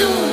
soon.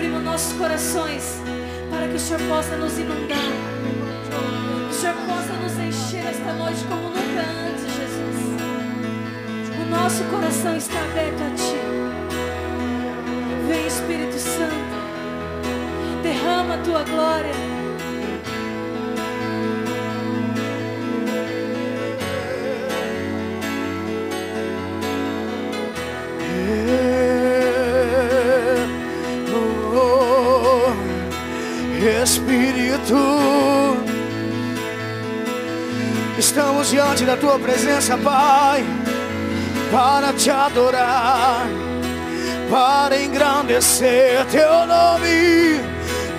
Abrimos nossos corações para que o Senhor possa nos inundar. Que o Senhor possa nos encher esta noite como nunca antes, Jesus. O nosso coração está aberto a Ti. Vem, Espírito Santo, derrama a Tua glória. Estamos diante da tua presença, Pai, para te adorar, para engrandecer teu nome,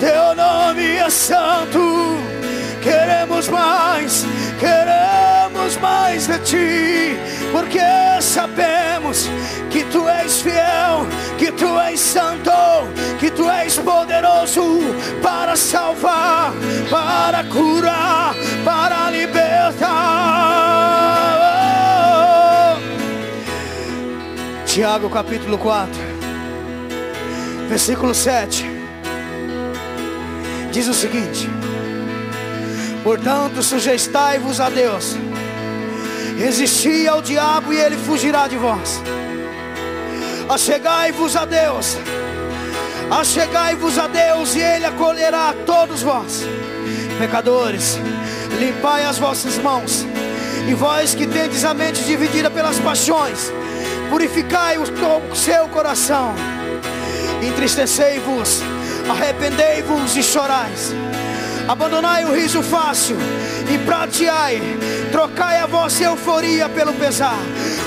teu nome é santo. Queremos mais, queremos mais de ti, porque sabemos que tu és fiel, que tu és santo, que tu és poderoso para salvar, para curar, para libertar. Tiago capítulo 4, versículo 7, diz o seguinte. Portanto, sujeitai-vos a Deus, resisti ao diabo e ele fugirá de vós. Achegai-vos a Deus, achegai-vos a Deus e ele acolherá todos vós. Pecadores, limpai as vossas mãos, e vós que tendes a mente dividida pelas paixões, purificai o seu coração. Entristecei-vos, arrependei-vos e chorais. Abandonai o riso fácil e prateai, trocai a vossa euforia pelo pesar.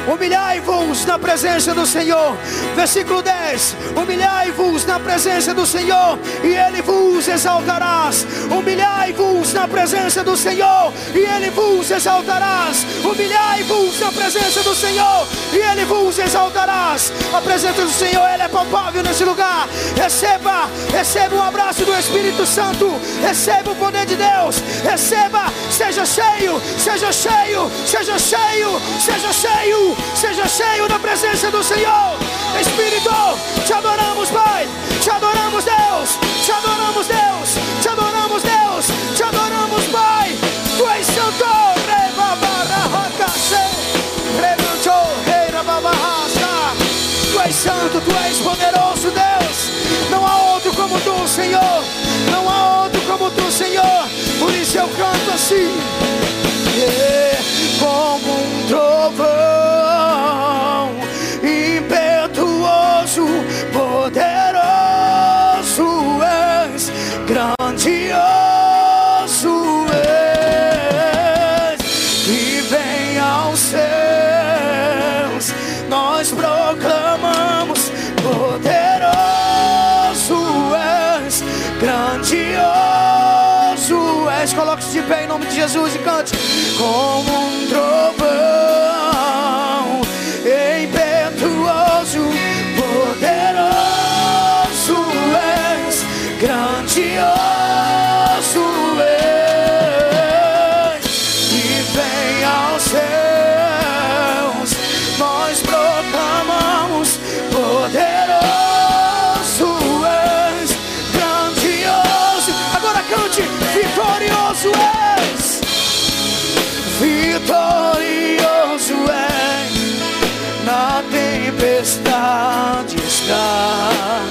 Humilhai-vos na presença do Senhor. Versículo 10: Humilhai-vos na presença do Senhor, e Ele vos exaltarás. Humilhai-vos na presença do Senhor, e Ele vos exaltarás. Humilhai-vos na presença do Senhor, e Ele vos exaltarás. A presença do Senhor, ela é palpável nesse lugar. Receba, receba um abraço do Espírito Santo. Receba o poder de Deus. Receba, seja cheio, seja cheio, seja cheio, seja cheio, seja cheio da presença do Senhor. Espírito, te adoramos, Pai. Te adoramos, Deus. Te adoramos, Deus. Te adoramos, Deus. Te adoramos, Pai. Tu és santo. Rebabarahacacê. Rebanchou, reirababarraça. Tu és santo, tu és poderoso, Deus. Não há outro como tu, Senhor. Não há outro como tu, Senhor. Por isso eu canto assim. Yeah, como um trovão impetuoso, poderoso és, grandioso és, que vem aos céus, nós proclamamos, poderoso és, grandioso és. Coloque-se de pé em nome de Jesus e cante como um trovão vitorioso é na tempestade está.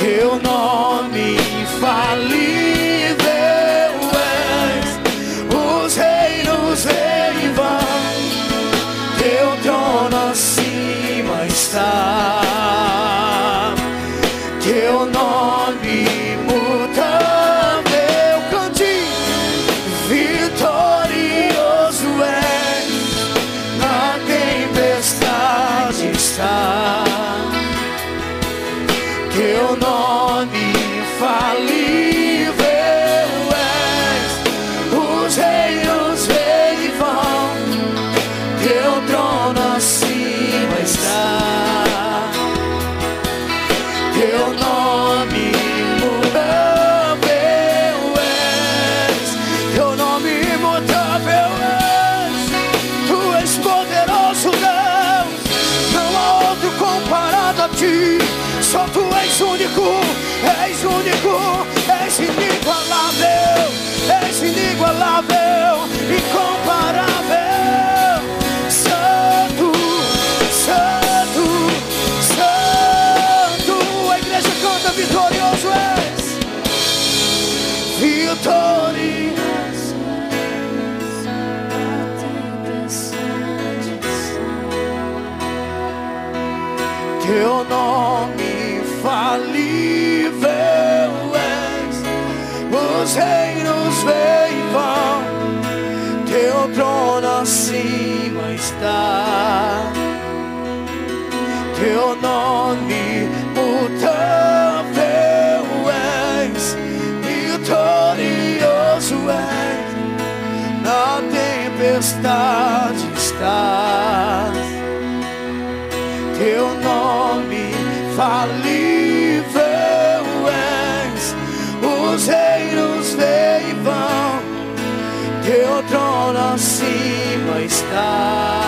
Teu nome infalível teu trono acima está. Teu nome mutável és, vitorioso és, na tempestade estás acima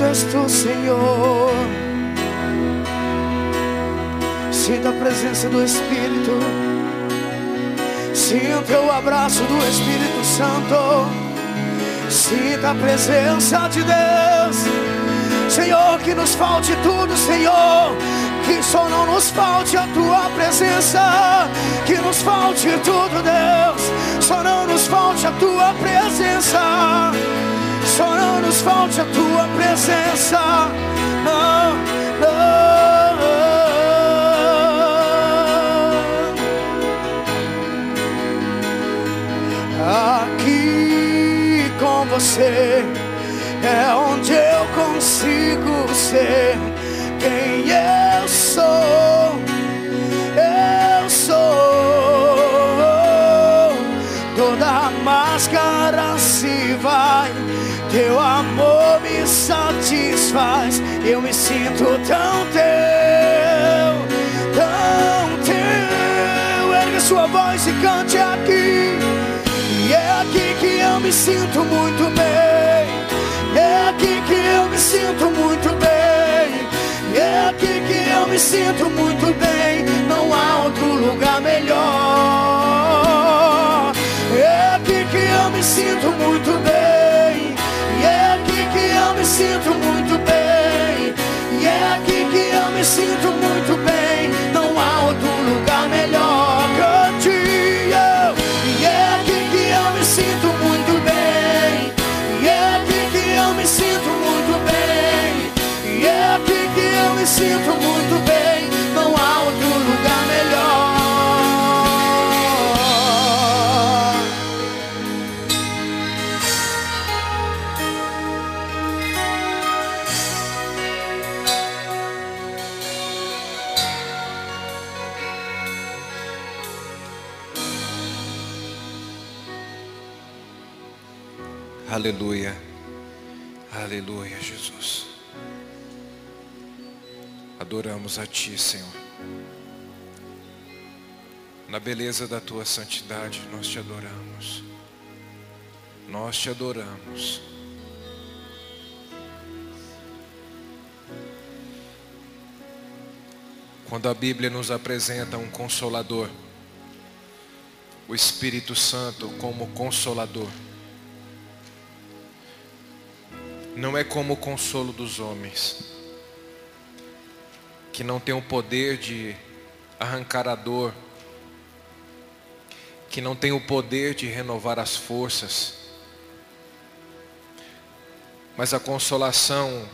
santo és tu Senhor. Sinta a presença do Espírito. Sinta o abraço do Espírito Santo. Sinta a presença de Deus. Senhor, que nos falte tudo, Senhor. Que só não nos falte a tua presença. Que nos falte tudo, Deus. Só não nos falte a tua presença. Só falte a tua presença. Não, não. Aqui com você é onde eu consigo ser quem eu sou. Satisfaz. Eu me sinto tão teu, tão teu. Ergue sua voz e cante aqui. E é aqui que eu me sinto muito bem. É aqui que eu me sinto muito bem. É aqui que eu me sinto muito bem. Não há outro lugar melhor. É aqui que eu me sinto muito bem. Sinto muito bem. E é aqui que eu me sinto muito bem. Não há outro lugar melhor. Cante eu. E é aqui que eu me sinto muito bem. E é aqui que eu me sinto muito bem. E é aqui que eu me sinto muito bem. Aleluia. Aleluia, Jesus. Adoramos a Ti, Senhor. Na beleza da Tua santidade, nós te adoramos. Nós te adoramos. Quando a Bíblia nos apresenta um consolador, o Espírito Santo como consolador, não é como o consolo dos homens, que não tem o poder de arrancar a dor, que não tem o poder de renovar as forças, mas a consolação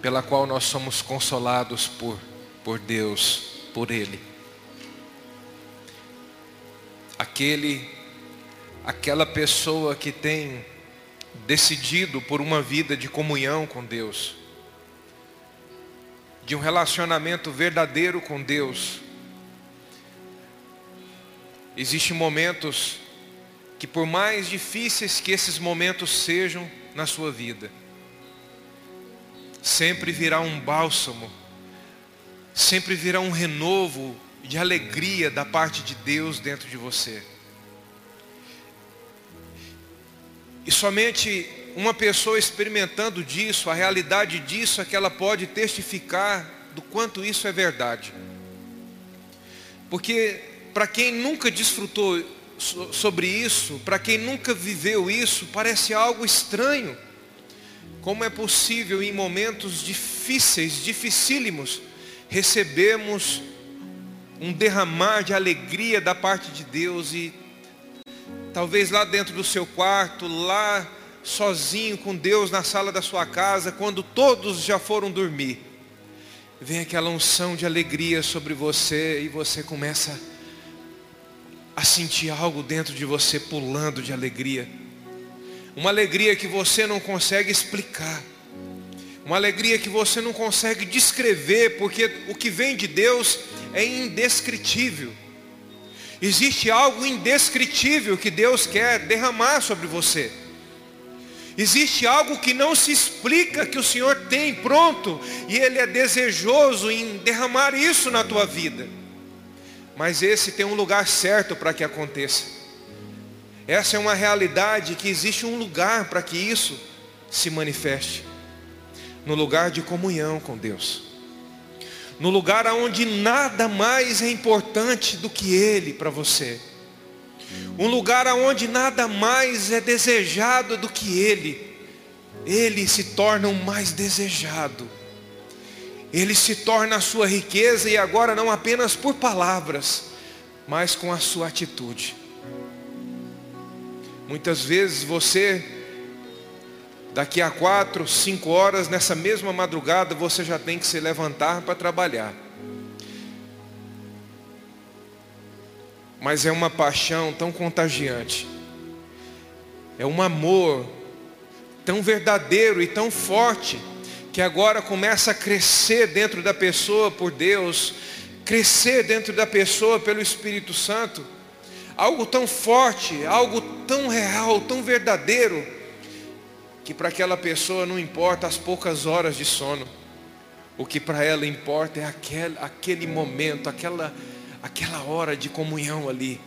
pela qual nós somos consolados por, por Deus, por Ele. Aquele, aquela pessoa que tem decidido por uma vida de comunhão com Deus, de um relacionamento verdadeiro com Deus. Existem momentos que, por mais difíceis que esses momentos sejam na sua vida, sempre virá um bálsamo, sempre virá um renovo de alegria da parte de Deus dentro de você. E somente uma pessoa experimentando disso, a realidade disso, é que ela pode testificar do quanto isso é verdade. Porque para quem nunca desfrutou sobre isso, para quem nunca viveu isso, parece algo estranho. Como é possível em momentos difíceis, dificílimos, recebemos um derramar de alegria da parte de Deus e talvez lá dentro do seu quarto, lá sozinho com Deus na sala da sua casa, quando todos já foram dormir, vem aquela unção de alegria sobre você e você começa a sentir algo dentro de você pulando de alegria. Uma alegria que você não consegue explicar. Uma alegria que você não consegue descrever, porque o que vem de Deus é indescritível. Existe algo indescritível que Deus quer derramar sobre você. Existe algo que não se explica que o Senhor tem pronto e Ele é desejoso em derramar isso na tua vida. Mas esse tem um lugar certo para que aconteça. Essa é uma realidade que existe um lugar para que isso se manifeste. No lugar de comunhão com Deus no lugar onde nada mais é importante do que Ele para você, um lugar onde nada mais é desejado do que Ele, Ele se torna o mais desejado, Ele se torna a sua riqueza e agora não apenas por palavras, mas com a sua atitude. Muitas vezes você Daqui a quatro, cinco horas, nessa mesma madrugada, você já tem que se levantar para trabalhar. Mas é uma paixão tão contagiante. É um amor tão verdadeiro e tão forte que agora começa a crescer dentro da pessoa por Deus, crescer dentro da pessoa pelo Espírito Santo. Algo tão forte, algo tão real, tão verdadeiro que para aquela pessoa não importa as poucas horas de sono. O que para ela importa é aquele, aquele momento, aquela, aquela hora de comunhão ali.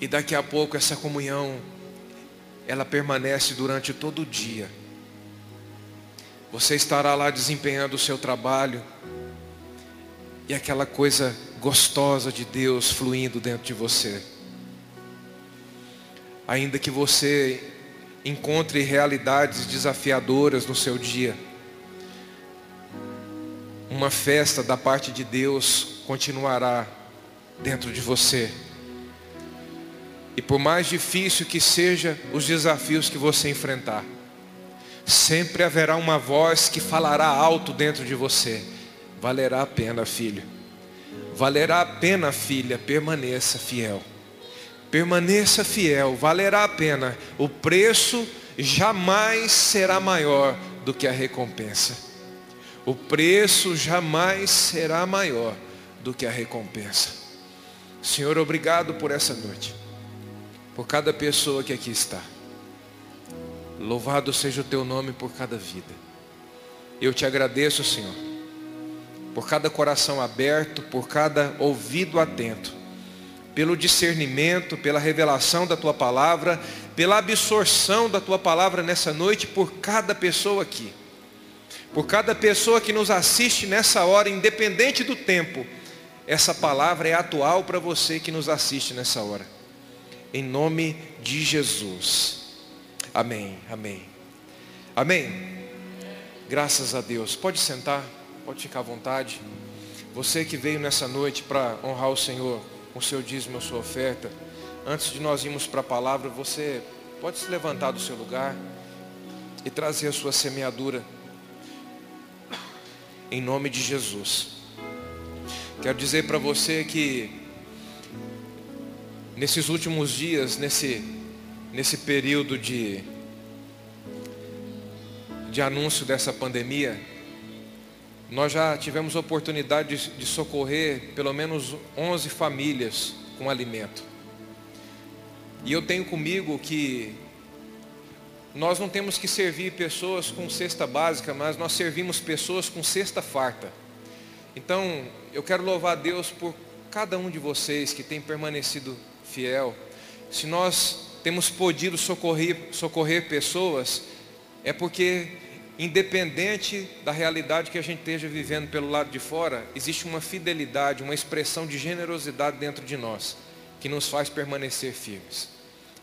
E daqui a pouco essa comunhão, ela permanece durante todo o dia. Você estará lá desempenhando o seu trabalho. E aquela coisa gostosa de Deus fluindo dentro de você. Ainda que você encontre realidades desafiadoras no seu dia. Uma festa da parte de Deus continuará dentro de você. E por mais difícil que seja os desafios que você enfrentar, sempre haverá uma voz que falará alto dentro de você. Valerá a pena, filho. Valerá a pena, filha, permaneça fiel. Permaneça fiel, valerá a pena. O preço jamais será maior do que a recompensa. O preço jamais será maior do que a recompensa. Senhor, obrigado por essa noite. por cada pessoa que aqui está. Louvado seja o teu nome por cada vida. Eu te agradeço, Senhor, por cada coração aberto, por cada ouvido atento, pelo discernimento, pela revelação da tua palavra, pela absorção da tua palavra nessa noite por cada pessoa aqui. Por cada pessoa que nos assiste nessa hora, independente do tempo, essa palavra é atual para você que nos assiste nessa hora. Em nome de Jesus. Amém. Amém. Amém. Graças a Deus. Pode sentar, pode ficar à vontade. Você que veio nessa noite para honrar o Senhor o seu dízimo, a sua oferta. Antes de nós irmos para a palavra, você pode se levantar do seu lugar e trazer a sua semeadura em nome de Jesus. Quero dizer para você que nesses últimos dias, nesse, nesse período de, de anúncio dessa pandemia, nós já tivemos oportunidade de, de socorrer pelo menos 11 famílias com alimento. E eu tenho comigo que nós não temos que servir pessoas com cesta básica, mas nós servimos pessoas com cesta farta. Então, eu quero louvar a Deus por cada um de vocês que tem permanecido fiel. Se nós temos podido socorrer, socorrer pessoas, é porque, independente da realidade que a gente esteja vivendo pelo lado de fora, existe uma fidelidade, uma expressão de generosidade dentro de nós, que nos faz permanecer firmes.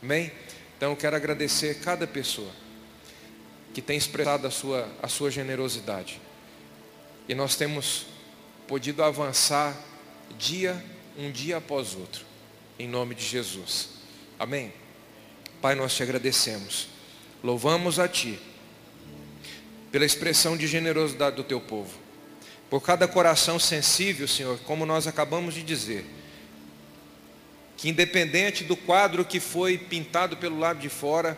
Amém? Então eu quero agradecer cada pessoa que tem expressado a sua, a sua generosidade. E nós temos podido avançar dia, um dia após outro, em nome de Jesus. Amém? Pai, nós te agradecemos. Louvamos a Ti pela expressão de generosidade do Teu povo. Por cada coração sensível, Senhor, como nós acabamos de dizer que independente do quadro que foi pintado pelo lado de fora,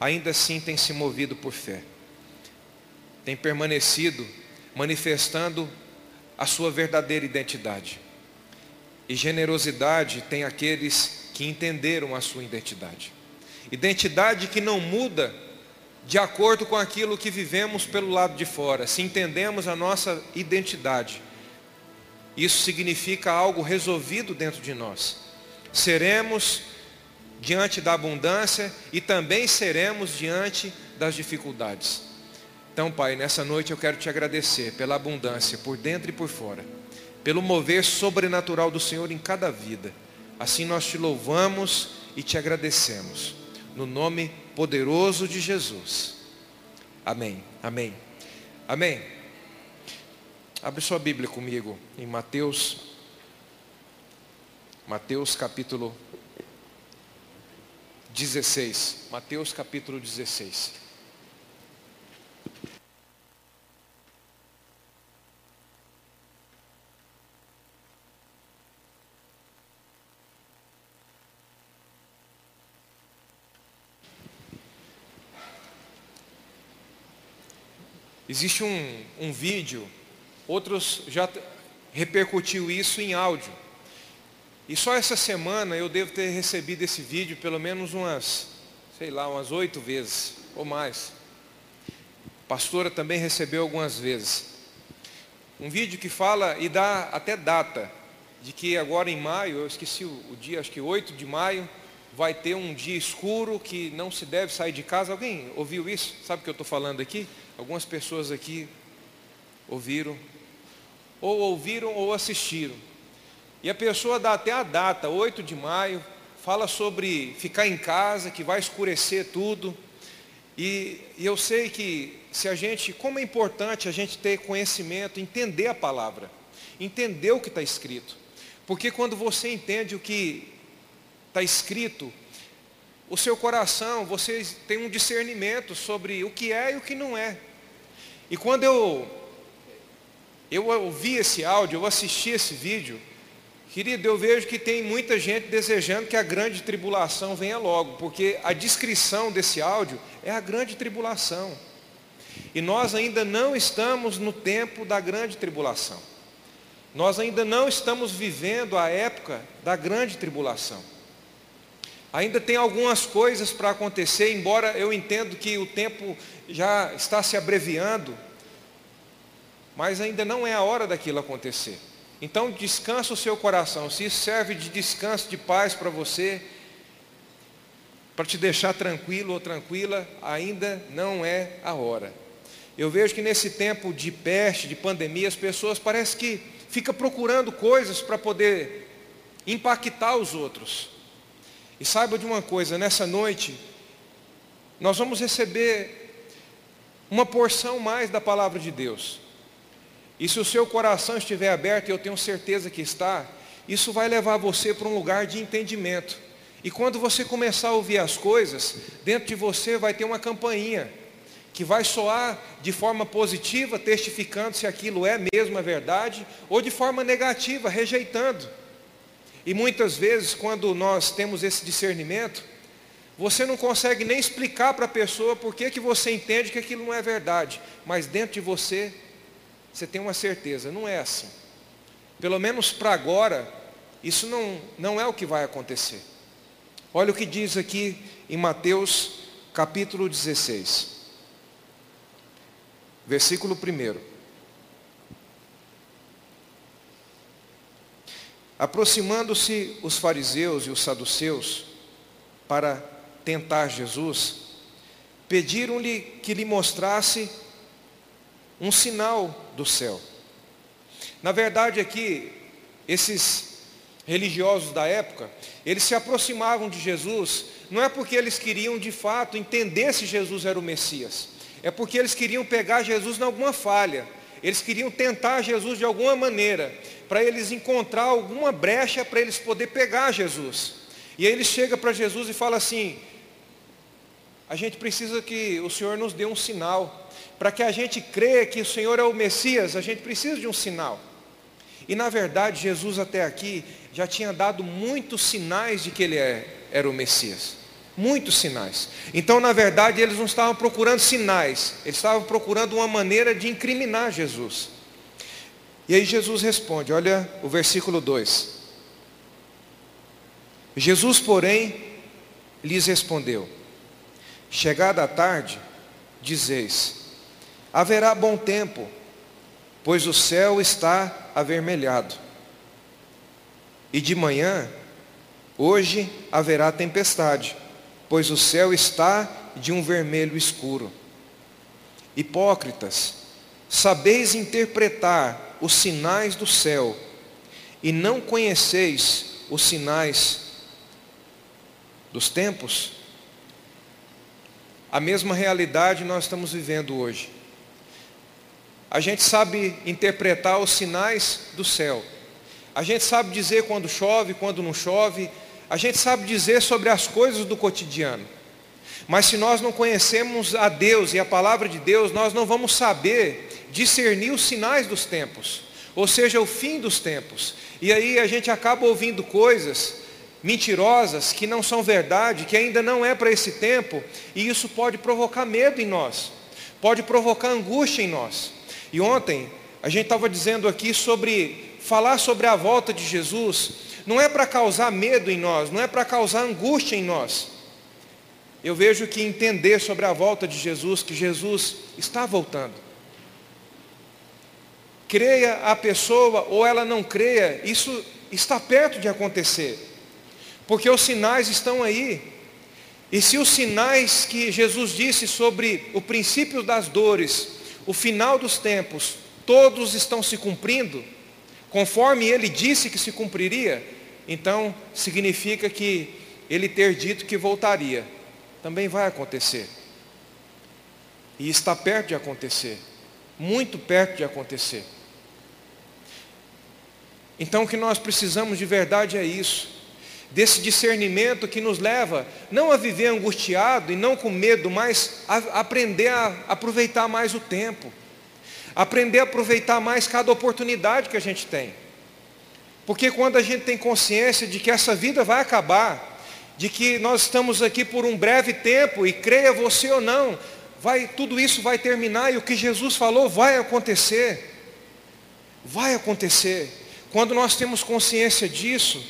ainda assim tem se movido por fé. Tem permanecido manifestando a sua verdadeira identidade. E generosidade tem aqueles que entenderam a sua identidade. Identidade que não muda de acordo com aquilo que vivemos pelo lado de fora. Se entendemos a nossa identidade, isso significa algo resolvido dentro de nós seremos diante da abundância e também seremos diante das dificuldades. Então, Pai, nessa noite eu quero te agradecer pela abundância, por dentro e por fora, pelo mover sobrenatural do Senhor em cada vida. Assim nós te louvamos e te agradecemos. No nome poderoso de Jesus. Amém. Amém. Amém. Abre sua Bíblia comigo em Mateus Mateus capítulo 16. Mateus capítulo 16. Existe um, um vídeo, outros já repercutiu isso em áudio. E só essa semana eu devo ter recebido esse vídeo pelo menos umas, sei lá, umas oito vezes ou mais. A pastora também recebeu algumas vezes. Um vídeo que fala e dá até data de que agora em maio, eu esqueci o, dia, acho que 8 de maio, vai ter um dia escuro que não se deve sair de casa. Alguém ouviu isso? Sabe o que eu estou falando aqui? Algumas pessoas aqui ouviram, ou ouviram ou assistiram. E a pessoa dá até a data, 8 de maio, fala sobre ficar em casa, que vai escurecer tudo. E, e, eu sei que se a gente, como é importante a gente ter conhecimento, entender a palavra, entender o que está escrito. Porque quando você entende o que está escrito, o seu coração, você tem um discernimento sobre o que é e o que não é. E quando eu, eu ouvi esse áudio, eu assisti esse vídeo, Querido, eu vejo que tem muita gente desejando que a grande tribulação venha logo, porque a descrição desse áudio é a grande tribulação. E nós ainda não estamos no tempo da grande tribulação. Nós ainda não estamos vivendo a época da grande tribulação. Ainda tem algumas coisas para acontecer, embora eu entendo que o tempo já está se abreviando, mas ainda não é a hora daquilo acontecer. Então descansa o seu coração. Se isso serve de descanso, de paz para você, para te deixar tranquilo ou tranquila, ainda não é a hora. Eu vejo que nesse tempo de peste, de pandemia, as pessoas parecem que ficam procurando coisas para poder impactar os outros. E saiba de uma coisa, nessa noite, nós vamos receber uma porção mais da palavra de Deus. E se o seu coração estiver aberto, e eu tenho certeza que está, isso vai levar você para um lugar de entendimento. E quando você começar a ouvir as coisas, dentro de você vai ter uma campainha que vai soar de forma positiva, testificando se aquilo é mesmo a verdade, ou de forma negativa, rejeitando. E muitas vezes, quando nós temos esse discernimento, você não consegue nem explicar para a pessoa por que, que você entende que aquilo não é verdade, mas dentro de você, você tem uma certeza, não é assim. Pelo menos para agora, isso não, não é o que vai acontecer. Olha o que diz aqui em Mateus capítulo 16, versículo 1. Aproximando-se os fariseus e os saduceus para tentar Jesus, pediram-lhe que lhe mostrasse um sinal do céu. Na verdade, aqui, esses religiosos da época, eles se aproximavam de Jesus, não é porque eles queriam de fato entender se Jesus era o Messias, é porque eles queriam pegar Jesus em alguma falha, eles queriam tentar Jesus de alguma maneira, para eles encontrar alguma brecha para eles poder pegar Jesus. E aí ele chega para Jesus e fala assim: a gente precisa que o Senhor nos dê um sinal. Para que a gente creia que o Senhor é o Messias, a gente precisa de um sinal. E na verdade, Jesus até aqui já tinha dado muitos sinais de que ele é, era o Messias. Muitos sinais. Então, na verdade, eles não estavam procurando sinais, eles estavam procurando uma maneira de incriminar Jesus. E aí Jesus responde, olha o versículo 2. Jesus, porém, lhes respondeu: Chegada a tarde, dizeis: Haverá bom tempo, pois o céu está avermelhado. E de manhã, hoje haverá tempestade, pois o céu está de um vermelho escuro. Hipócritas, sabeis interpretar os sinais do céu, e não conheceis os sinais dos tempos, a mesma realidade nós estamos vivendo hoje. A gente sabe interpretar os sinais do céu. A gente sabe dizer quando chove, quando não chove. A gente sabe dizer sobre as coisas do cotidiano. Mas se nós não conhecemos a Deus e a palavra de Deus, nós não vamos saber discernir os sinais dos tempos, ou seja, o fim dos tempos. E aí a gente acaba ouvindo coisas mentirosas que não são verdade, que ainda não é para esse tempo, e isso pode provocar medo em nós, pode provocar angústia em nós. E ontem a gente estava dizendo aqui sobre falar sobre a volta de Jesus, não é para causar medo em nós, não é para causar angústia em nós. Eu vejo que entender sobre a volta de Jesus, que Jesus está voltando creia a pessoa ou ela não creia, isso está perto de acontecer. Porque os sinais estão aí. E se os sinais que Jesus disse sobre o princípio das dores, o final dos tempos, todos estão se cumprindo, conforme ele disse que se cumpriria, então significa que ele ter dito que voltaria, também vai acontecer. E está perto de acontecer, muito perto de acontecer. Então o que nós precisamos de verdade é isso, desse discernimento que nos leva não a viver angustiado e não com medo, mas a aprender a aproveitar mais o tempo, aprender a aproveitar mais cada oportunidade que a gente tem. Porque quando a gente tem consciência de que essa vida vai acabar, de que nós estamos aqui por um breve tempo e creia você ou não, vai tudo isso vai terminar e o que Jesus falou vai acontecer. Vai acontecer. Quando nós temos consciência disso,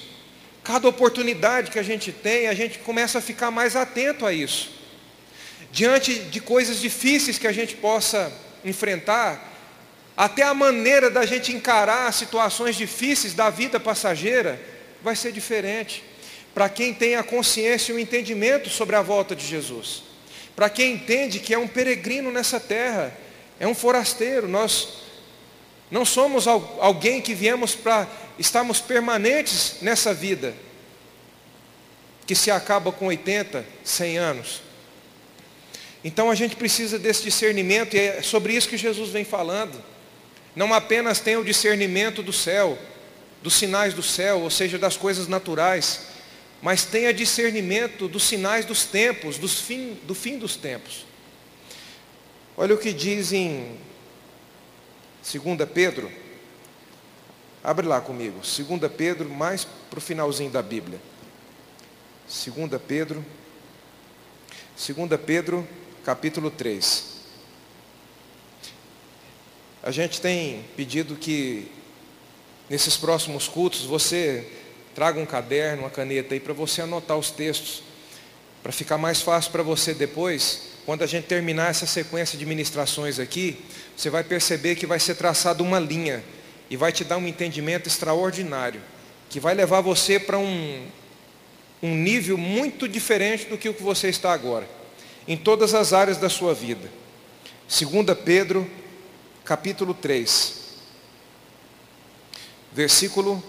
Cada oportunidade que a gente tem, a gente começa a ficar mais atento a isso. Diante de coisas difíceis que a gente possa enfrentar, até a maneira da gente encarar situações difíceis da vida passageira vai ser diferente. Para quem tem a consciência e o entendimento sobre a volta de Jesus. Para quem entende que é um peregrino nessa terra, é um forasteiro, nós não somos alguém que viemos para estarmos permanentes nessa vida, que se acaba com 80, 100 anos. Então a gente precisa desse discernimento, e é sobre isso que Jesus vem falando. Não apenas tem o discernimento do céu, dos sinais do céu, ou seja, das coisas naturais, mas tenha discernimento dos sinais dos tempos, dos fim, do fim dos tempos. Olha o que diz em 2 Pedro, abre lá comigo, 2 Pedro, mais para o finalzinho da Bíblia. 2 Pedro, 2 Pedro, capítulo 3. A gente tem pedido que nesses próximos cultos você traga um caderno, uma caneta aí para você anotar os textos, para ficar mais fácil para você depois quando a gente terminar essa sequência de ministrações aqui, você vai perceber que vai ser traçada uma linha e vai te dar um entendimento extraordinário, que vai levar você para um, um nível muito diferente do que o que você está agora, em todas as áreas da sua vida. 2 Pedro, capítulo 3, versículo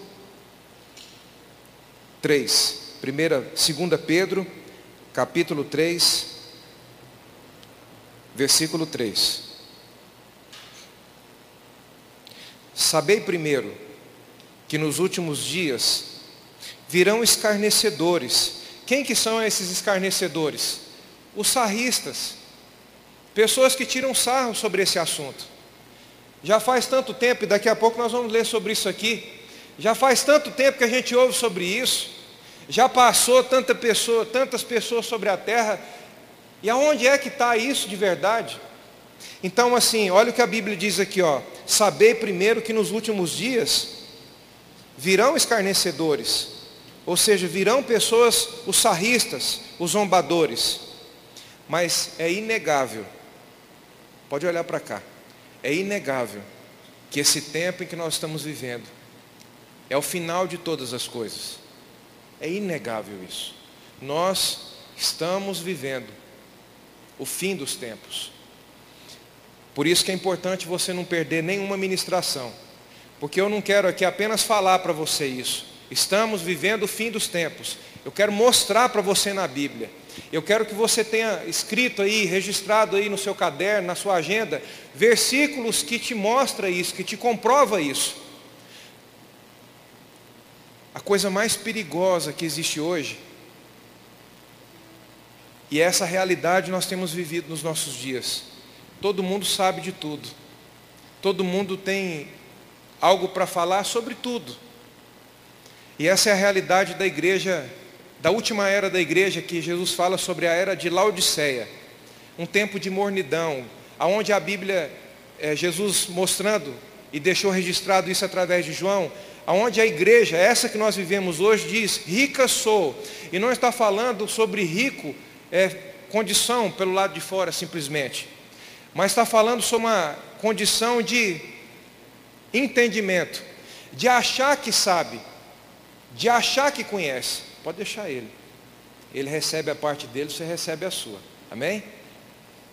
3. Primeira, 2 Pedro, capítulo 3, versículo 3. Sabei primeiro que nos últimos dias virão escarnecedores. Quem que são esses escarnecedores? Os sarristas. Pessoas que tiram sarro sobre esse assunto. Já faz tanto tempo, e daqui a pouco nós vamos ler sobre isso aqui. Já faz tanto tempo que a gente ouve sobre isso. Já passou tanta pessoa, tantas pessoas sobre a terra e aonde é que está isso de verdade? Então, assim, olha o que a Bíblia diz aqui, ó. Sabei primeiro que nos últimos dias virão escarnecedores, ou seja, virão pessoas, os sarristas, os zombadores. Mas é inegável, pode olhar para cá, é inegável que esse tempo em que nós estamos vivendo é o final de todas as coisas. É inegável isso. Nós estamos vivendo o fim dos tempos. Por isso que é importante você não perder nenhuma ministração. Porque eu não quero aqui apenas falar para você isso. Estamos vivendo o fim dos tempos. Eu quero mostrar para você na Bíblia. Eu quero que você tenha escrito aí, registrado aí no seu caderno, na sua agenda, versículos que te mostra isso, que te comprova isso. A coisa mais perigosa que existe hoje e essa realidade nós temos vivido nos nossos dias. Todo mundo sabe de tudo. Todo mundo tem algo para falar sobre tudo. E essa é a realidade da igreja, da última era da igreja, que Jesus fala sobre a era de Laodiceia. Um tempo de mornidão, aonde a Bíblia, é, Jesus mostrando e deixou registrado isso através de João, aonde a igreja, essa que nós vivemos hoje, diz, rica sou. E não está falando sobre rico é, condição pelo lado de fora simplesmente, mas está falando sobre uma condição de entendimento, de achar que sabe, de achar que conhece. Pode deixar ele. Ele recebe a parte dele, você recebe a sua. Amém?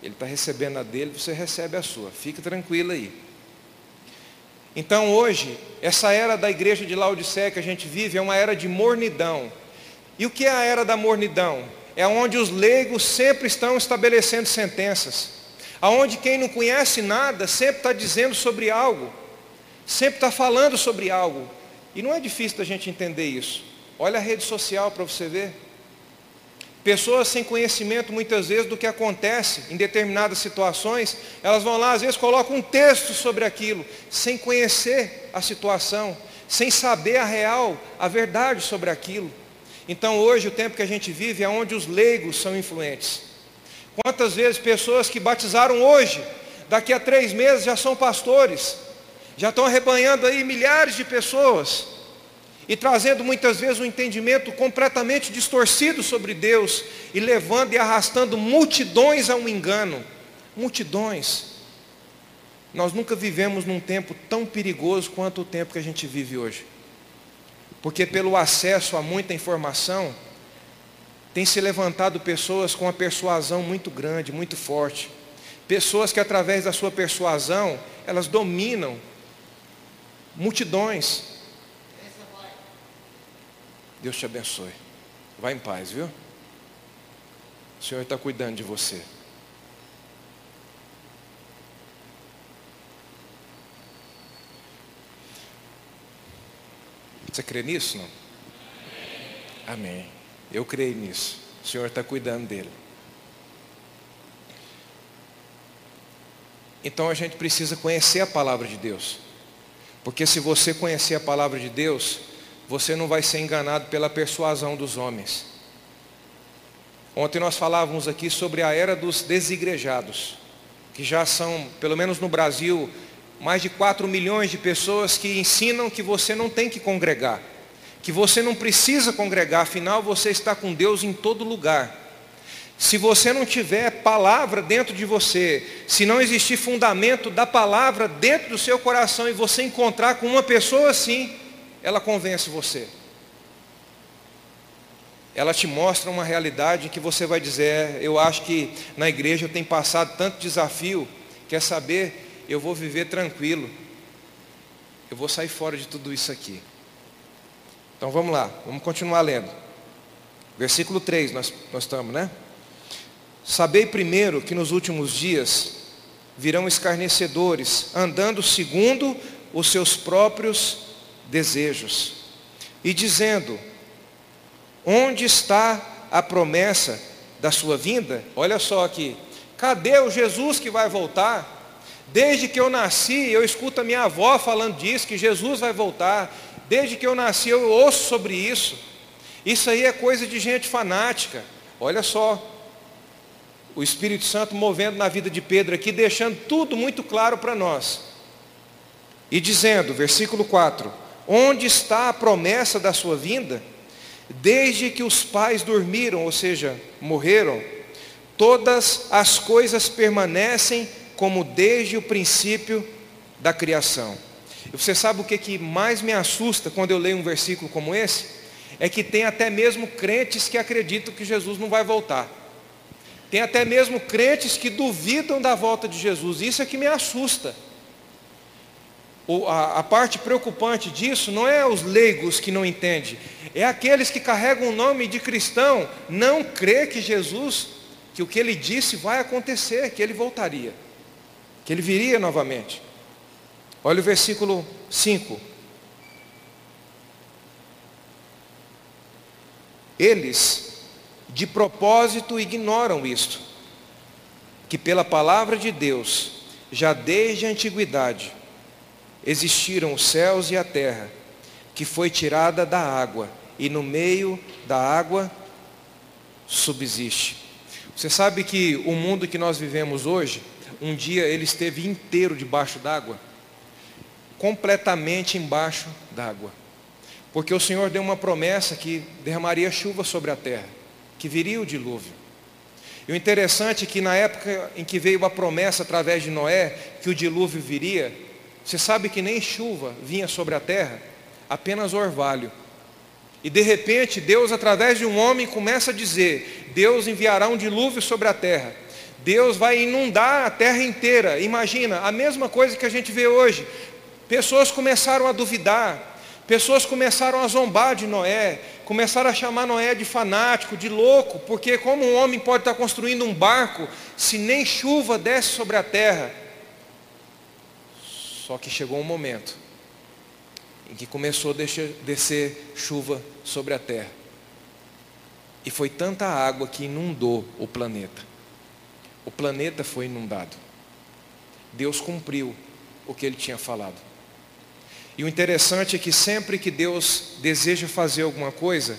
Ele está recebendo a dele, você recebe a sua. Fique tranquilo aí. Então hoje, essa era da igreja de Laodiceia que a gente vive é uma era de mornidão. E o que é a era da mornidão? é onde os leigos sempre estão estabelecendo sentenças, aonde quem não conhece nada sempre está dizendo sobre algo, sempre está falando sobre algo. E não é difícil da gente entender isso. Olha a rede social para você ver. Pessoas sem conhecimento muitas vezes do que acontece em determinadas situações, elas vão lá, às vezes colocam um texto sobre aquilo, sem conhecer a situação, sem saber a real, a verdade sobre aquilo. Então hoje o tempo que a gente vive é onde os leigos são influentes. Quantas vezes pessoas que batizaram hoje, daqui a três meses já são pastores, já estão arrebanhando aí milhares de pessoas. E trazendo muitas vezes um entendimento completamente distorcido sobre Deus e levando e arrastando multidões a um engano. Multidões. Nós nunca vivemos num tempo tão perigoso quanto o tempo que a gente vive hoje. Porque pelo acesso a muita informação, tem se levantado pessoas com uma persuasão muito grande, muito forte. Pessoas que através da sua persuasão, elas dominam multidões. Deus te abençoe. Vá em paz, viu? O Senhor está cuidando de você. Você crê nisso? Não? Amém. Eu creio nisso. O Senhor está cuidando dele. Então a gente precisa conhecer a palavra de Deus. Porque se você conhecer a palavra de Deus, você não vai ser enganado pela persuasão dos homens. Ontem nós falávamos aqui sobre a era dos desigrejados, que já são, pelo menos no Brasil, mais de 4 milhões de pessoas que ensinam que você não tem que congregar, que você não precisa congregar, afinal você está com Deus em todo lugar. Se você não tiver palavra dentro de você, se não existir fundamento da palavra dentro do seu coração e você encontrar com uma pessoa assim, ela convence você. Ela te mostra uma realidade que você vai dizer, é, eu acho que na igreja eu tenho passado tanto desafio, quer saber, eu vou viver tranquilo. Eu vou sair fora de tudo isso aqui. Então vamos lá, vamos continuar lendo. Versículo 3, nós, nós estamos, né? Sabei primeiro que nos últimos dias virão escarnecedores, andando segundo os seus próprios desejos, e dizendo: Onde está a promessa da sua vinda? Olha só aqui, cadê o Jesus que vai voltar? Desde que eu nasci, eu escuto a minha avó falando disso, que Jesus vai voltar. Desde que eu nasci, eu ouço sobre isso. Isso aí é coisa de gente fanática. Olha só, o Espírito Santo movendo na vida de Pedro aqui, deixando tudo muito claro para nós. E dizendo, versículo 4: Onde está a promessa da sua vinda? Desde que os pais dormiram, ou seja, morreram, todas as coisas permanecem como desde o princípio da criação. E você sabe o que, que mais me assusta quando eu leio um versículo como esse? É que tem até mesmo crentes que acreditam que Jesus não vai voltar. Tem até mesmo crentes que duvidam da volta de Jesus. Isso é que me assusta. A, a, parte preocupante disso não é os leigos que não entendem, é aqueles que carregam o nome de cristão, não crê que Jesus, que o que ele disse vai acontecer, que ele voltaria que ele viria novamente. Olha o versículo 5. Eles, de propósito, ignoram isto, que pela palavra de Deus, já desde a antiguidade, existiram os céus e a terra, que foi tirada da água, e no meio da água subsiste. Você sabe que o mundo que nós vivemos hoje, um dia ele esteve inteiro debaixo d'água, completamente embaixo d'água. Porque o Senhor deu uma promessa que derramaria chuva sobre a terra, que viria o dilúvio. E o interessante é que na época em que veio a promessa através de Noé, que o dilúvio viria, você sabe que nem chuva vinha sobre a terra, apenas orvalho. E de repente Deus, através de um homem, começa a dizer: Deus enviará um dilúvio sobre a terra. Deus vai inundar a terra inteira. Imagina, a mesma coisa que a gente vê hoje. Pessoas começaram a duvidar, pessoas começaram a zombar de Noé, começaram a chamar Noé de fanático, de louco, porque como um homem pode estar construindo um barco se nem chuva desce sobre a terra? Só que chegou um momento em que começou a descer chuva sobre a terra. E foi tanta água que inundou o planeta o planeta foi inundado. Deus cumpriu o que ele tinha falado. E o interessante é que sempre que Deus deseja fazer alguma coisa,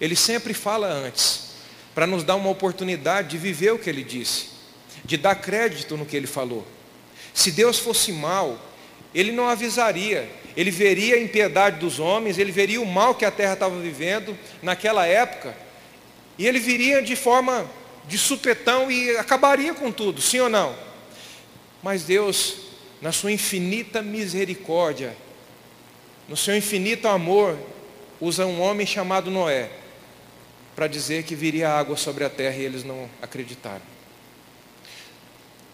ele sempre fala antes, para nos dar uma oportunidade de viver o que ele disse, de dar crédito no que ele falou. Se Deus fosse mal, ele não avisaria, ele veria a impiedade dos homens, ele veria o mal que a terra estava vivendo naquela época, e ele viria de forma de supetão e acabaria com tudo, sim ou não? Mas Deus, na sua infinita misericórdia, no seu infinito amor, usa um homem chamado Noé para dizer que viria água sobre a terra e eles não acreditaram.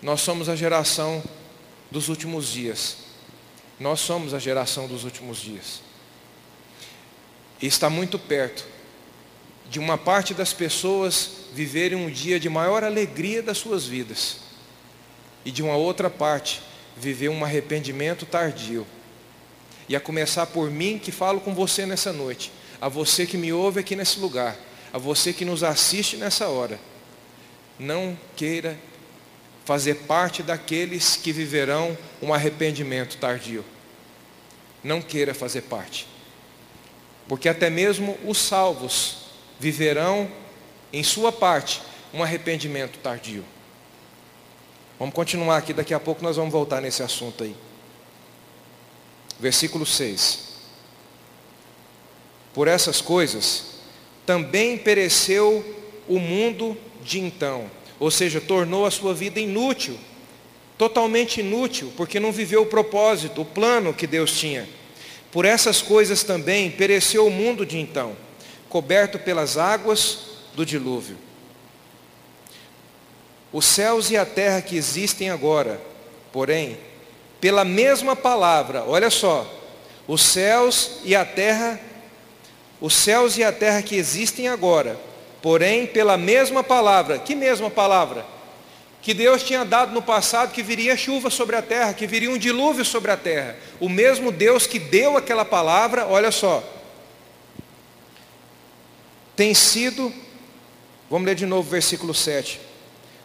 Nós somos a geração dos últimos dias. Nós somos a geração dos últimos dias. E está muito perto de uma parte das pessoas viverem um dia de maior alegria das suas vidas, e de uma outra parte viver um arrependimento tardio. E a começar por mim que falo com você nessa noite, a você que me ouve aqui nesse lugar, a você que nos assiste nessa hora. Não queira fazer parte daqueles que viverão um arrependimento tardio. Não queira fazer parte. Porque até mesmo os salvos viverão, em sua parte, um arrependimento tardio. Vamos continuar aqui, daqui a pouco nós vamos voltar nesse assunto aí. Versículo 6. Por essas coisas, também pereceu o mundo de então ou seja, tornou a sua vida inútil, totalmente inútil, porque não viveu o propósito, o plano que Deus tinha. Por essas coisas também pereceu o mundo de então, coberto pelas águas do dilúvio. Os céus e a terra que existem agora, porém, pela mesma palavra, olha só, os céus e a terra, os céus e a terra que existem agora, Porém, pela mesma palavra, que mesma palavra? Que Deus tinha dado no passado que viria chuva sobre a terra, que viria um dilúvio sobre a terra. O mesmo Deus que deu aquela palavra, olha só, tem sido, vamos ler de novo o versículo 7.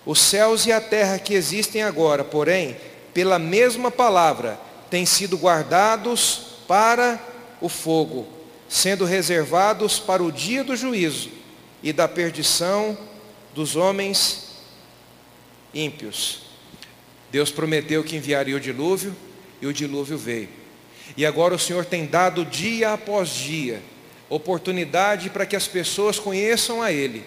Os céus e a terra que existem agora, porém, pela mesma palavra, têm sido guardados para o fogo, sendo reservados para o dia do juízo e da perdição dos homens ímpios. Deus prometeu que enviaria o dilúvio e o dilúvio veio. E agora o Senhor tem dado dia após dia oportunidade para que as pessoas conheçam a Ele,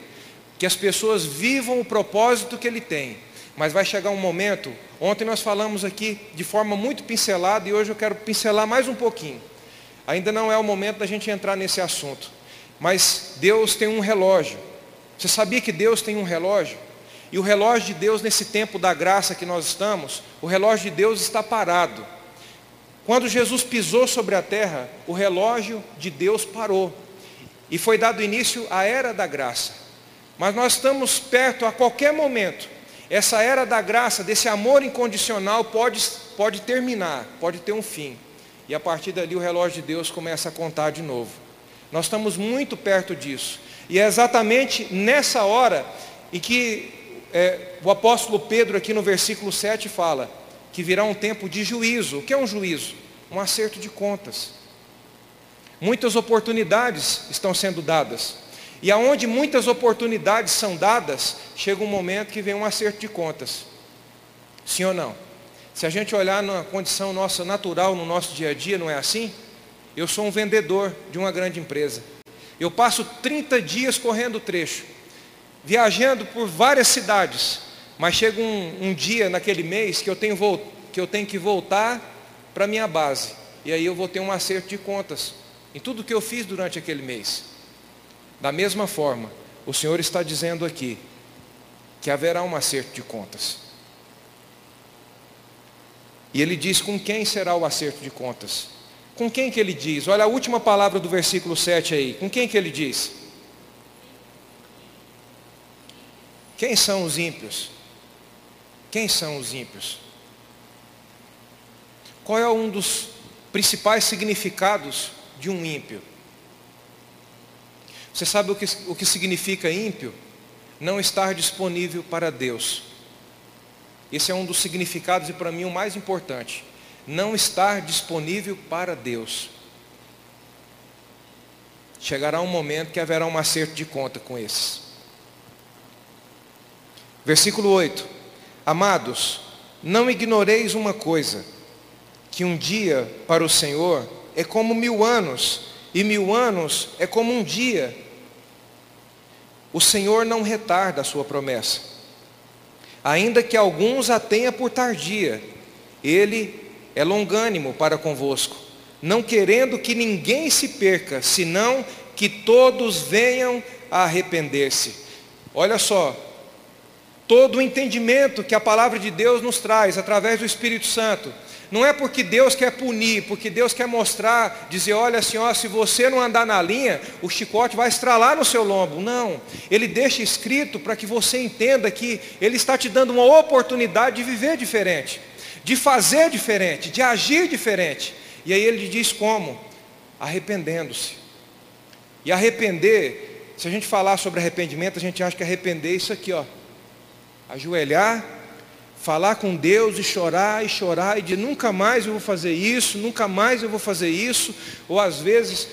que as pessoas vivam o propósito que Ele tem. Mas vai chegar um momento, ontem nós falamos aqui de forma muito pincelada e hoje eu quero pincelar mais um pouquinho. Ainda não é o momento da gente entrar nesse assunto. Mas Deus tem um relógio. Você sabia que Deus tem um relógio? E o relógio de Deus, nesse tempo da graça que nós estamos, o relógio de Deus está parado. Quando Jesus pisou sobre a terra, o relógio de Deus parou. E foi dado início à era da graça. Mas nós estamos perto a qualquer momento. Essa era da graça, desse amor incondicional, pode, pode terminar, pode ter um fim. E a partir dali o relógio de Deus começa a contar de novo. Nós estamos muito perto disso. E é exatamente nessa hora em que é, o apóstolo Pedro, aqui no versículo 7, fala que virá um tempo de juízo. O que é um juízo? Um acerto de contas. Muitas oportunidades estão sendo dadas. E aonde muitas oportunidades são dadas, chega um momento que vem um acerto de contas. Sim ou não? Se a gente olhar na condição nossa natural, no nosso dia a dia, não é assim? Eu sou um vendedor de uma grande empresa. Eu passo 30 dias correndo o trecho, viajando por várias cidades, mas chega um, um dia naquele mês que eu tenho, que eu tenho que voltar para a minha base. E aí eu vou ter um acerto de contas em tudo que eu fiz durante aquele mês. Da mesma forma, o Senhor está dizendo aqui que haverá um acerto de contas. E ele diz com quem será o acerto de contas? Com quem que ele diz? Olha a última palavra do versículo 7 aí. Com quem que ele diz? Quem são os ímpios? Quem são os ímpios? Qual é um dos principais significados de um ímpio? Você sabe o que, o que significa ímpio? Não estar disponível para Deus. Esse é um dos significados e para mim o mais importante não estar disponível para Deus. Chegará um momento que haverá um acerto de conta com esses. Versículo 8: Amados, não ignoreis uma coisa, que um dia para o Senhor é como mil anos, e mil anos é como um dia. O Senhor não retarda a sua promessa, ainda que alguns a tenha por tardia, Ele é longânimo para convosco, não querendo que ninguém se perca, senão que todos venham a arrepender-se. Olha só, todo o entendimento que a palavra de Deus nos traz através do Espírito Santo não é porque Deus quer punir, porque Deus quer mostrar, dizer, olha ó, se você não andar na linha, o chicote vai estralar no seu lombo. Não, Ele deixa escrito para que você entenda que Ele está te dando uma oportunidade de viver diferente, de fazer diferente, de agir diferente. E aí Ele diz como? Arrependendo-se. E arrepender, se a gente falar sobre arrependimento, a gente acha que arrepender é isso aqui, ó. Ajoelhar falar com Deus e chorar e chorar e de nunca mais eu vou fazer isso, nunca mais eu vou fazer isso, ou às vezes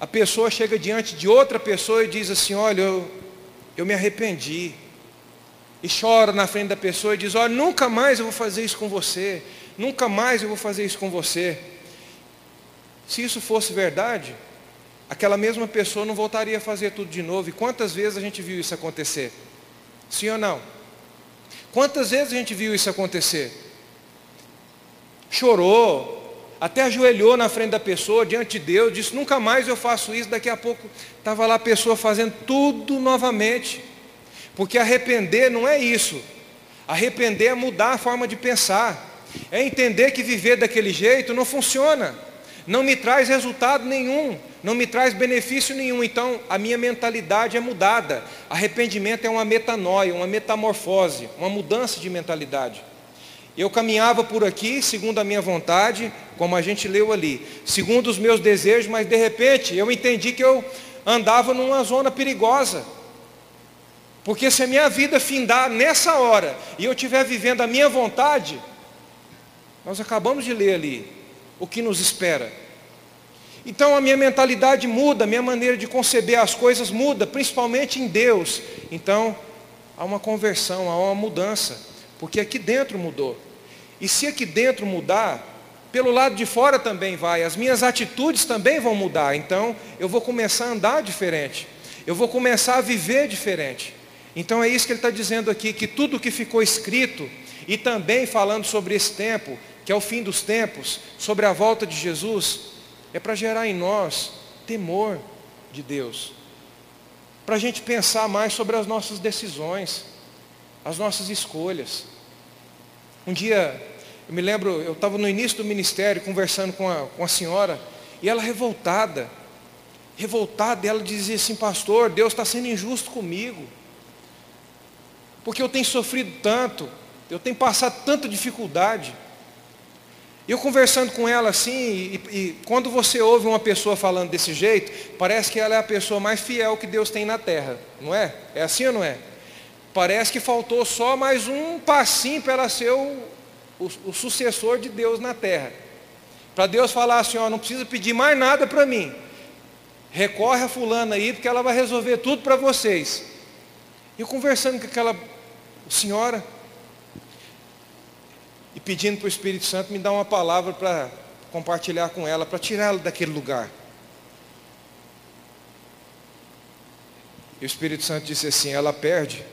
a pessoa chega diante de outra pessoa e diz assim: Olha, eu, eu me arrependi, e chora na frente da pessoa e diz: Olha, nunca mais eu vou fazer isso com você, nunca mais eu vou fazer isso com você. Se isso fosse verdade, aquela mesma pessoa não voltaria a fazer tudo de novo. E quantas vezes a gente viu isso acontecer? Sim ou não? Quantas vezes a gente viu isso acontecer? Chorou, até ajoelhou na frente da pessoa, diante de Deus, disse: Nunca mais eu faço isso. Daqui a pouco estava lá a pessoa fazendo tudo novamente. Porque arrepender não é isso. Arrepender é mudar a forma de pensar. É entender que viver daquele jeito não funciona. Não me traz resultado nenhum não me traz benefício nenhum. Então, a minha mentalidade é mudada. Arrependimento é uma metanoia, uma metamorfose, uma mudança de mentalidade. Eu caminhava por aqui, segundo a minha vontade, como a gente leu ali, segundo os meus desejos, mas de repente eu entendi que eu andava numa zona perigosa. Porque se a minha vida findar nessa hora e eu estiver vivendo a minha vontade, nós acabamos de ler ali o que nos espera. Então a minha mentalidade muda, a minha maneira de conceber as coisas muda, principalmente em Deus. Então há uma conversão, há uma mudança, porque aqui dentro mudou. E se aqui dentro mudar, pelo lado de fora também vai, as minhas atitudes também vão mudar. Então eu vou começar a andar diferente, eu vou começar a viver diferente. Então é isso que ele está dizendo aqui, que tudo que ficou escrito, e também falando sobre esse tempo, que é o fim dos tempos, sobre a volta de Jesus, é para gerar em nós temor de Deus, para a gente pensar mais sobre as nossas decisões, as nossas escolhas. Um dia, eu me lembro, eu estava no início do ministério conversando com a, com a senhora, e ela revoltada, revoltada, ela dizia assim, pastor, Deus está sendo injusto comigo, porque eu tenho sofrido tanto, eu tenho passado tanta dificuldade. Eu conversando com ela assim, e, e, quando você ouve uma pessoa falando desse jeito, parece que ela é a pessoa mais fiel que Deus tem na terra, não é? É assim ou não é? Parece que faltou só mais um passinho para ela ser o, o, o sucessor de Deus na terra. Para Deus falar assim, ó, não precisa pedir mais nada para mim. Recorre a fulana aí, porque ela vai resolver tudo para vocês. E conversando com aquela senhora, e pedindo para o Espírito Santo me dar uma palavra para compartilhar com ela, para tirá-la daquele lugar. E o Espírito Santo disse assim: ela perde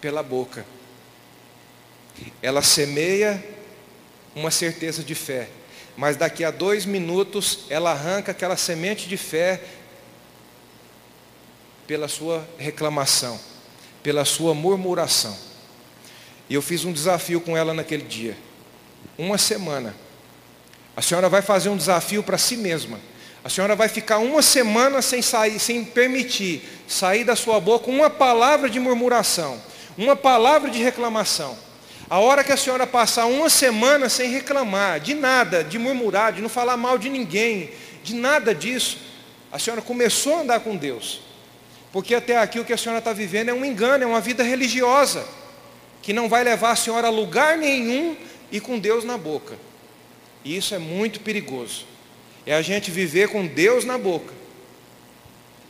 pela boca. Ela semeia uma certeza de fé, mas daqui a dois minutos ela arranca aquela semente de fé pela sua reclamação, pela sua murmuração. E eu fiz um desafio com ela naquele dia. Uma semana. A senhora vai fazer um desafio para si mesma. A senhora vai ficar uma semana sem sair, sem permitir sair da sua boca uma palavra de murmuração, uma palavra de reclamação. A hora que a senhora passar uma semana sem reclamar, de nada, de murmurar, de não falar mal de ninguém, de nada disso, a senhora começou a andar com Deus. Porque até aqui o que a senhora está vivendo é um engano, é uma vida religiosa que não vai levar a senhora a lugar nenhum e com Deus na boca. E isso é muito perigoso. É a gente viver com Deus na boca,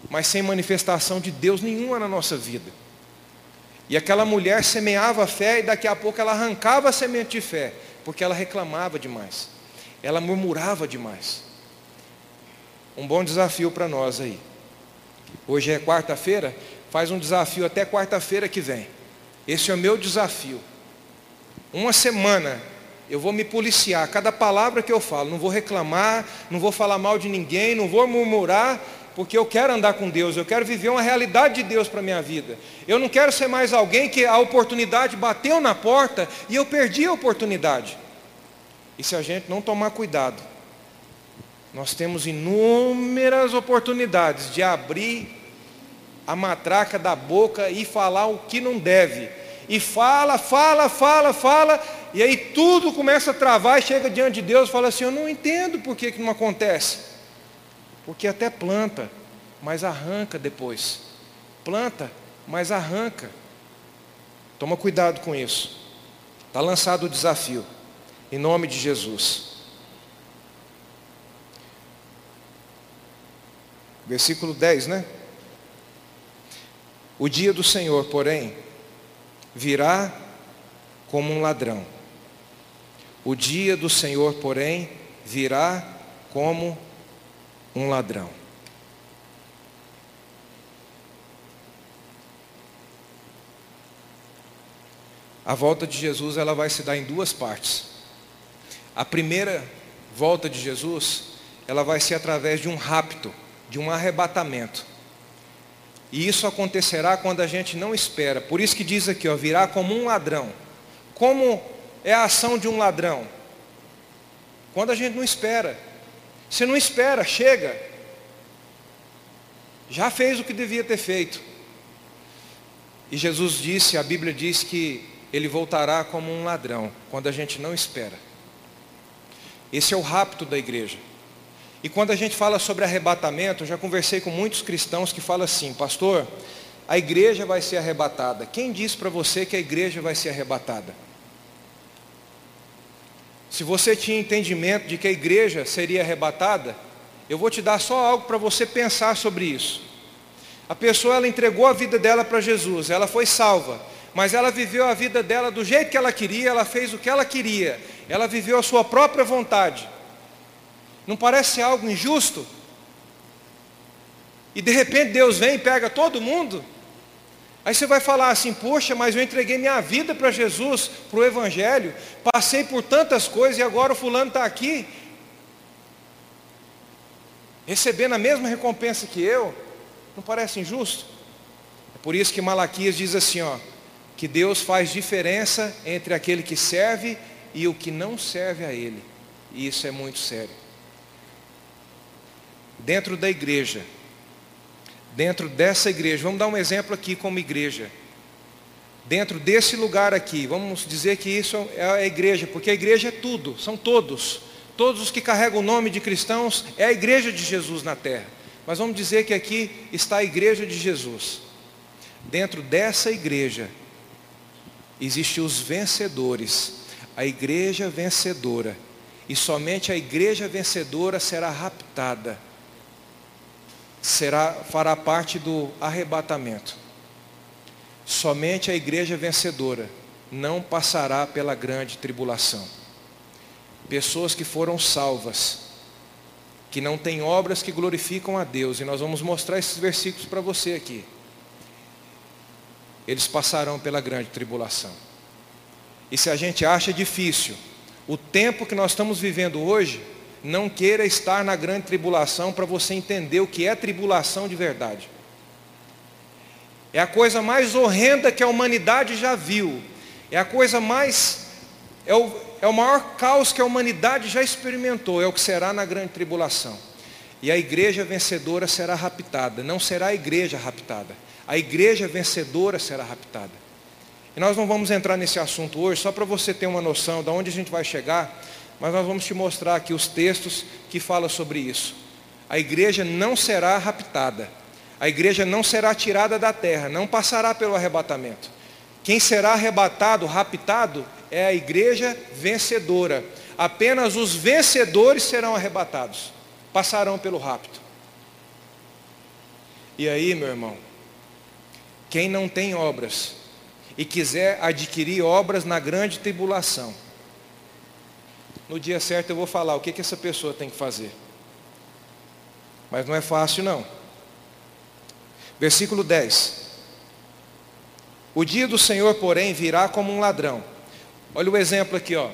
mas sem manifestação de Deus nenhuma na nossa vida. E aquela mulher semeava a fé e daqui a pouco ela arrancava a semente de fé, porque ela reclamava demais. ela murmurava demais. Um bom desafio para nós aí. Hoje é quarta-feira, faz um desafio até quarta-feira que vem. Esse é o meu desafio. Uma semana eu vou me policiar, cada palavra que eu falo, não vou reclamar, não vou falar mal de ninguém, não vou murmurar, porque eu quero andar com Deus, eu quero viver uma realidade de Deus para a minha vida. Eu não quero ser mais alguém que a oportunidade bateu na porta e eu perdi a oportunidade. E se a gente não tomar cuidado, nós temos inúmeras oportunidades de abrir a matraca da boca e falar o que não deve. E fala, fala, fala, fala, e aí tudo começa a travar e chega diante de Deus e fala assim: Eu não entendo por que, que não acontece. Porque até planta, mas arranca depois. Planta, mas arranca. Toma cuidado com isso. Está lançado o desafio. Em nome de Jesus. Versículo 10, né? O dia do Senhor, porém, virá como um ladrão. O dia do Senhor, porém, virá como um ladrão. A volta de Jesus ela vai se dar em duas partes. A primeira volta de Jesus, ela vai ser através de um rapto, de um arrebatamento. E isso acontecerá quando a gente não espera. Por isso que diz aqui, ó, virá como um ladrão. Como é a ação de um ladrão? Quando a gente não espera. Se não espera, chega. Já fez o que devia ter feito. E Jesus disse, a Bíblia diz que ele voltará como um ladrão, quando a gente não espera. Esse é o rapto da igreja. E quando a gente fala sobre arrebatamento, eu já conversei com muitos cristãos que falam assim, pastor, a igreja vai ser arrebatada. Quem disse para você que a igreja vai ser arrebatada? Se você tinha entendimento de que a igreja seria arrebatada, eu vou te dar só algo para você pensar sobre isso. A pessoa ela entregou a vida dela para Jesus, ela foi salva, mas ela viveu a vida dela do jeito que ela queria, ela fez o que ela queria, ela viveu a sua própria vontade. Não parece algo injusto? E de repente Deus vem e pega todo mundo? Aí você vai falar assim, poxa, mas eu entreguei minha vida para Jesus, para o Evangelho, passei por tantas coisas e agora o fulano está aqui, recebendo a mesma recompensa que eu, não parece injusto? É por isso que Malaquias diz assim, ó, que Deus faz diferença entre aquele que serve e o que não serve a Ele. E isso é muito sério dentro da igreja, dentro dessa igreja, vamos dar um exemplo aqui como igreja. Dentro desse lugar aqui, vamos dizer que isso é a igreja, porque a igreja é tudo, são todos. Todos os que carregam o nome de cristãos é a igreja de Jesus na terra. Mas vamos dizer que aqui está a igreja de Jesus. Dentro dessa igreja existem os vencedores, a igreja vencedora. E somente a igreja vencedora será raptada será, fará parte do arrebatamento. Somente a igreja vencedora não passará pela grande tribulação. Pessoas que foram salvas, que não têm obras que glorificam a Deus, e nós vamos mostrar esses versículos para você aqui. Eles passarão pela grande tribulação. E se a gente acha difícil o tempo que nós estamos vivendo hoje, não queira estar na grande tribulação para você entender o que é tribulação de verdade. É a coisa mais horrenda que a humanidade já viu. É a coisa mais. É o, é o maior caos que a humanidade já experimentou. É o que será na grande tribulação. E a igreja vencedora será raptada. Não será a igreja raptada. A igreja vencedora será raptada. E nós não vamos entrar nesse assunto hoje, só para você ter uma noção de onde a gente vai chegar. Mas nós vamos te mostrar aqui os textos que falam sobre isso. A igreja não será raptada. A igreja não será tirada da terra, não passará pelo arrebatamento. Quem será arrebatado, raptado, é a igreja vencedora. Apenas os vencedores serão arrebatados, passarão pelo rapto. E aí, meu irmão, quem não tem obras e quiser adquirir obras na grande tribulação, no dia certo eu vou falar o que, que essa pessoa tem que fazer. Mas não é fácil não. Versículo 10. O dia do Senhor, porém, virá como um ladrão. Olha o exemplo aqui, ó.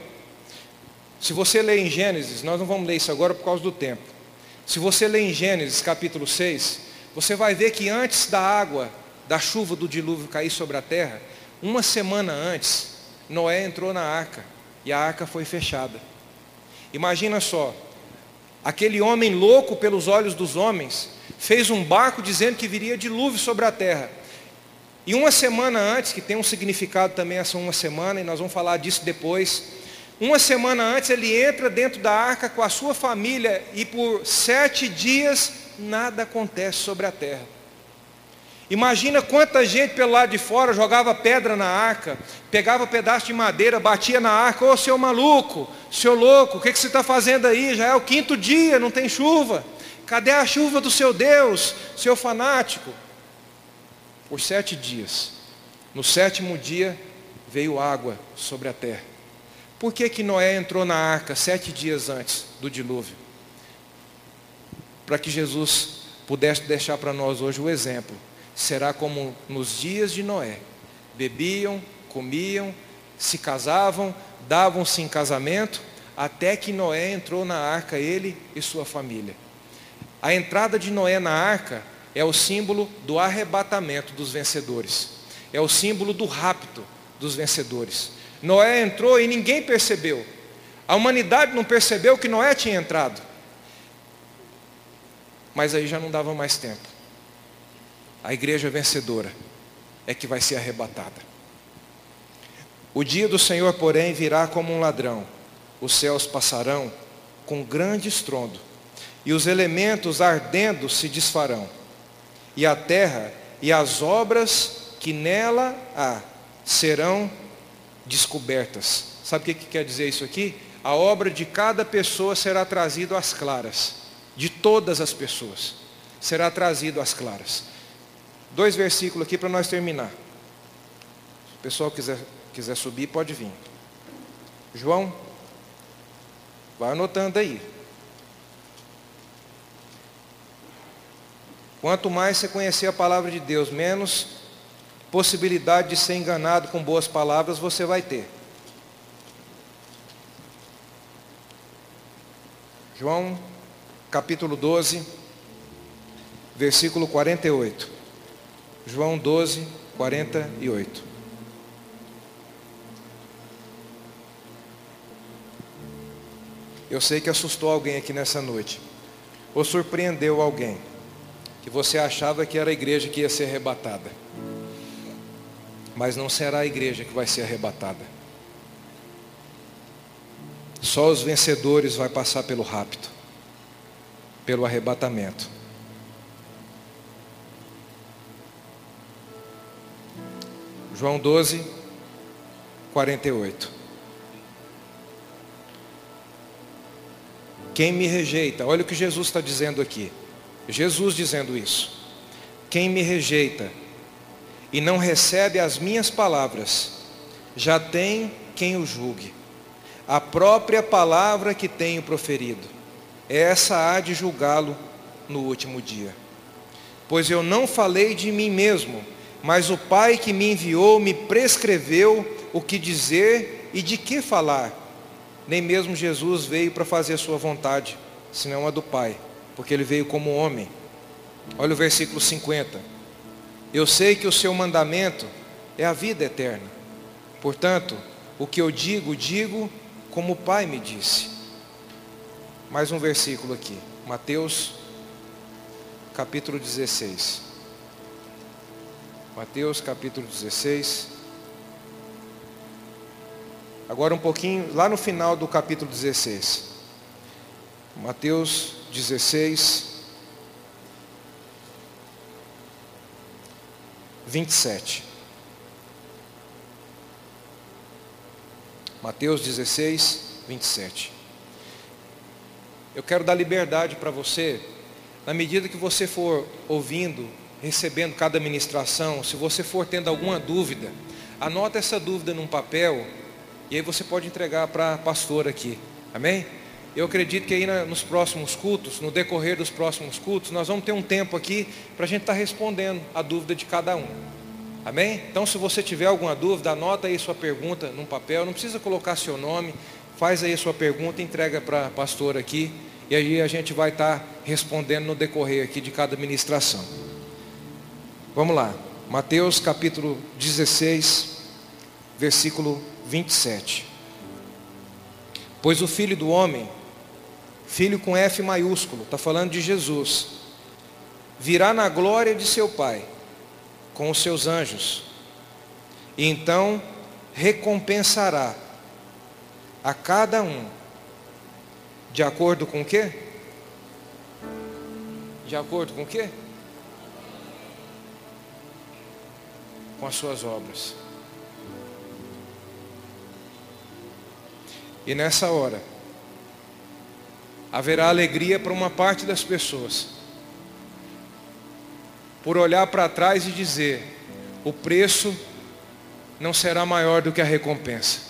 Se você ler em Gênesis, nós não vamos ler isso agora por causa do tempo. Se você ler em Gênesis capítulo 6, você vai ver que antes da água, da chuva do dilúvio cair sobre a terra, uma semana antes, Noé entrou na arca e a arca foi fechada. Imagina só, aquele homem louco pelos olhos dos homens fez um barco dizendo que viria dilúvio sobre a terra. E uma semana antes, que tem um significado também essa uma semana, e nós vamos falar disso depois. Uma semana antes ele entra dentro da arca com a sua família e por sete dias nada acontece sobre a terra. Imagina quanta gente pelo lado de fora jogava pedra na arca, pegava pedaço de madeira, batia na arca, ô seu maluco, seu louco, o que, que você está fazendo aí? Já é o quinto dia, não tem chuva. Cadê a chuva do seu Deus, seu fanático? por sete dias. No sétimo dia veio água sobre a terra. Por que, que Noé entrou na arca sete dias antes do dilúvio? Para que Jesus pudesse deixar para nós hoje o exemplo. Será como nos dias de Noé: bebiam, comiam, se casavam, davam-se em casamento, até que Noé entrou na arca, ele e sua família. A entrada de Noé na arca é o símbolo do arrebatamento dos vencedores. É o símbolo do rapto dos vencedores. Noé entrou e ninguém percebeu. A humanidade não percebeu que Noé tinha entrado. Mas aí já não dava mais tempo. A igreja vencedora é que vai ser arrebatada. O dia do Senhor, porém, virá como um ladrão. Os céus passarão com grande estrondo, e os elementos ardendo se desfarão e a terra e as obras que nela há serão descobertas. Sabe o que, que quer dizer isso aqui? A obra de cada pessoa será trazido às claras, de todas as pessoas, será trazido às claras. Dois versículos aqui para nós terminar. Se o pessoal quiser, quiser subir, pode vir. João, vai anotando aí. Quanto mais você conhecer a palavra de Deus, menos possibilidade de ser enganado com boas palavras você vai ter. João capítulo 12, versículo 48. João 12, 48. Eu sei que assustou alguém aqui nessa noite, ou surpreendeu alguém que você achava que era a igreja que ia ser arrebatada. Mas não será a igreja que vai ser arrebatada. Só os vencedores vai passar pelo rapto, pelo arrebatamento. João 12, 48. Quem me rejeita, olha o que Jesus está dizendo aqui. Jesus dizendo isso. Quem me rejeita e não recebe as minhas palavras, já tem quem o julgue. A própria palavra que tenho proferido, essa há de julgá-lo no último dia. Pois eu não falei de mim mesmo, mas o Pai que me enviou me prescreveu o que dizer e de que falar. Nem mesmo Jesus veio para fazer a sua vontade, senão a do Pai porque ele veio como homem. Olha o versículo 50. Eu sei que o seu mandamento é a vida eterna. Portanto, o que eu digo, digo como o Pai me disse. Mais um versículo aqui. Mateus capítulo 16. Mateus capítulo 16. Agora um pouquinho, lá no final do capítulo 16. Mateus 16, 27. Mateus 16, 27. Eu quero dar liberdade para você, na medida que você for ouvindo, recebendo cada ministração, se você for tendo alguma dúvida, anota essa dúvida num papel e aí você pode entregar para a pastora aqui. Amém? Eu acredito que aí nos próximos cultos, no decorrer dos próximos cultos, nós vamos ter um tempo aqui para a gente estar tá respondendo a dúvida de cada um. Amém? Então, se você tiver alguma dúvida, anota aí sua pergunta num papel. Não precisa colocar seu nome. Faz aí sua pergunta, entrega para a pastora aqui. E aí a gente vai estar tá respondendo no decorrer aqui de cada ministração. Vamos lá. Mateus capítulo 16, versículo 27. Pois o filho do homem Filho com F maiúsculo, está falando de Jesus. Virá na glória de seu Pai, com os seus anjos. E então recompensará a cada um, de acordo com o quê? De acordo com o quê? Com as suas obras. E nessa hora, haverá alegria para uma parte das pessoas. Por olhar para trás e dizer: o preço não será maior do que a recompensa.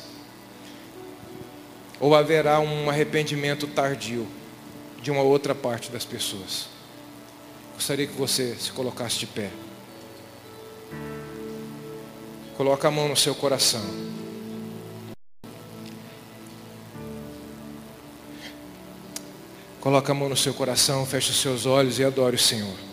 Ou haverá um arrependimento tardio de uma outra parte das pessoas. Gostaria que você se colocasse de pé. Coloca a mão no seu coração. Coloca a mão no seu coração, feche os seus olhos e adore o Senhor.